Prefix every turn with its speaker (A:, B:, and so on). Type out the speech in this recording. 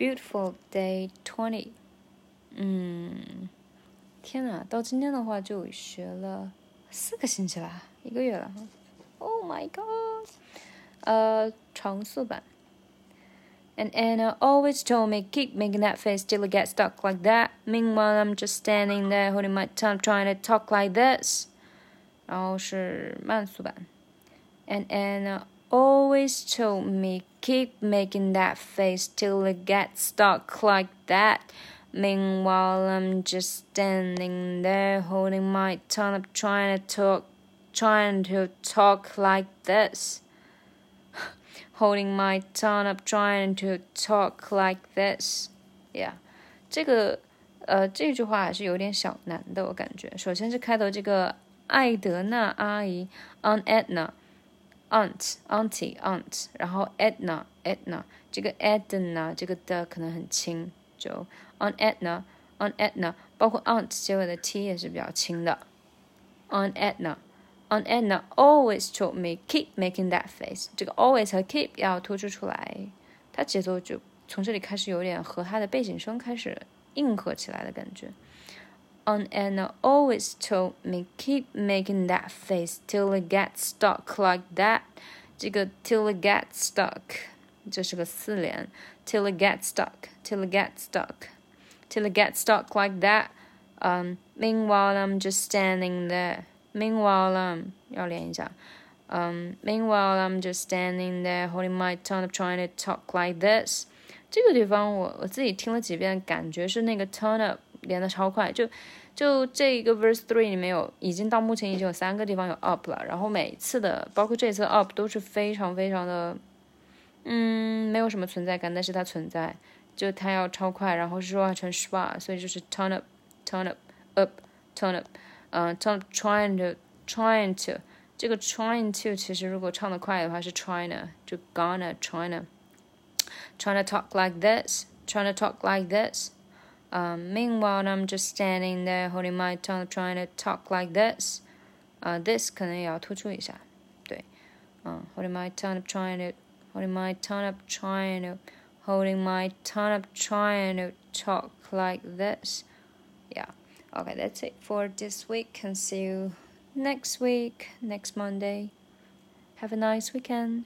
A: beautiful day twenty。嗯，天呐，到今天的话就学了四个星期啦，一个月了。Oh mm. my god！呃，常速版。Aunt Edna always told me, keep making that face till it gets stuck like that. Meanwhile, I'm just standing there holding my tongue, trying to talk like this. 然后是慢速版。Aunt Edna always told me, keep making that face till it gets stuck like that. Meanwhile, I'm just standing there holding my tongue up, trying to talk, trying to talk like this. holding my tongue up, trying to talk like this. Yeah，这个呃这句话还是有点小难的，我感觉。首先是开头这个艾德娜阿姨，Aunt Aunt, Auntie Aunt，然后 Edna Edna，这个 Edna 这个的可能很轻，就 Aunt Edna Aunt Edna，包括 Aunt 结尾的 t 也是比较轻的，Aunt Edna。Aunt Edna always told me keep making that face。这个 always 和 keep 要突出出来，它节奏就从这里开始有点和它的背景声开始应和起来的感觉。Aunt Edna always told me keep making that face till it gets stuck like that。这个 till it gets stuck 这是个四连，till it gets stuck，till it gets stuck，till it gets stuck like that。Um, meanwhile, I'm just standing there. Meanwhile, um, 要连一下。Um, meanwhile, I'm just standing there holding my tongue, trying to talk like this. 这个地方我我自己听了几遍，感觉是那个 turn up 连的超快。就就这一个 verse three 里面有，已经到目前已经有三个地方有 up 了。然后每次的，包括这次 up 都是非常非常的，嗯，没有什么存在感，但是它存在。就它要超快，然后是说话成 schwa，所以就是 turn up，turn up，up，turn up。嗯，turn trying to trying to 这个 trying to 其实如果唱的快的话是 trying 就 gonna trying to trying to talk like this trying to talk like this um, meanwhile I'm just standing there holding my tongue trying to talk like this 啊、uh,，this 可能也要突出一下，对，嗯，holding my tongue up trying to holding my tongue up trying to holding my tongue up trying to talk like this yeah Okay, that's it for this week and see you next week, next Monday. Have a nice weekend.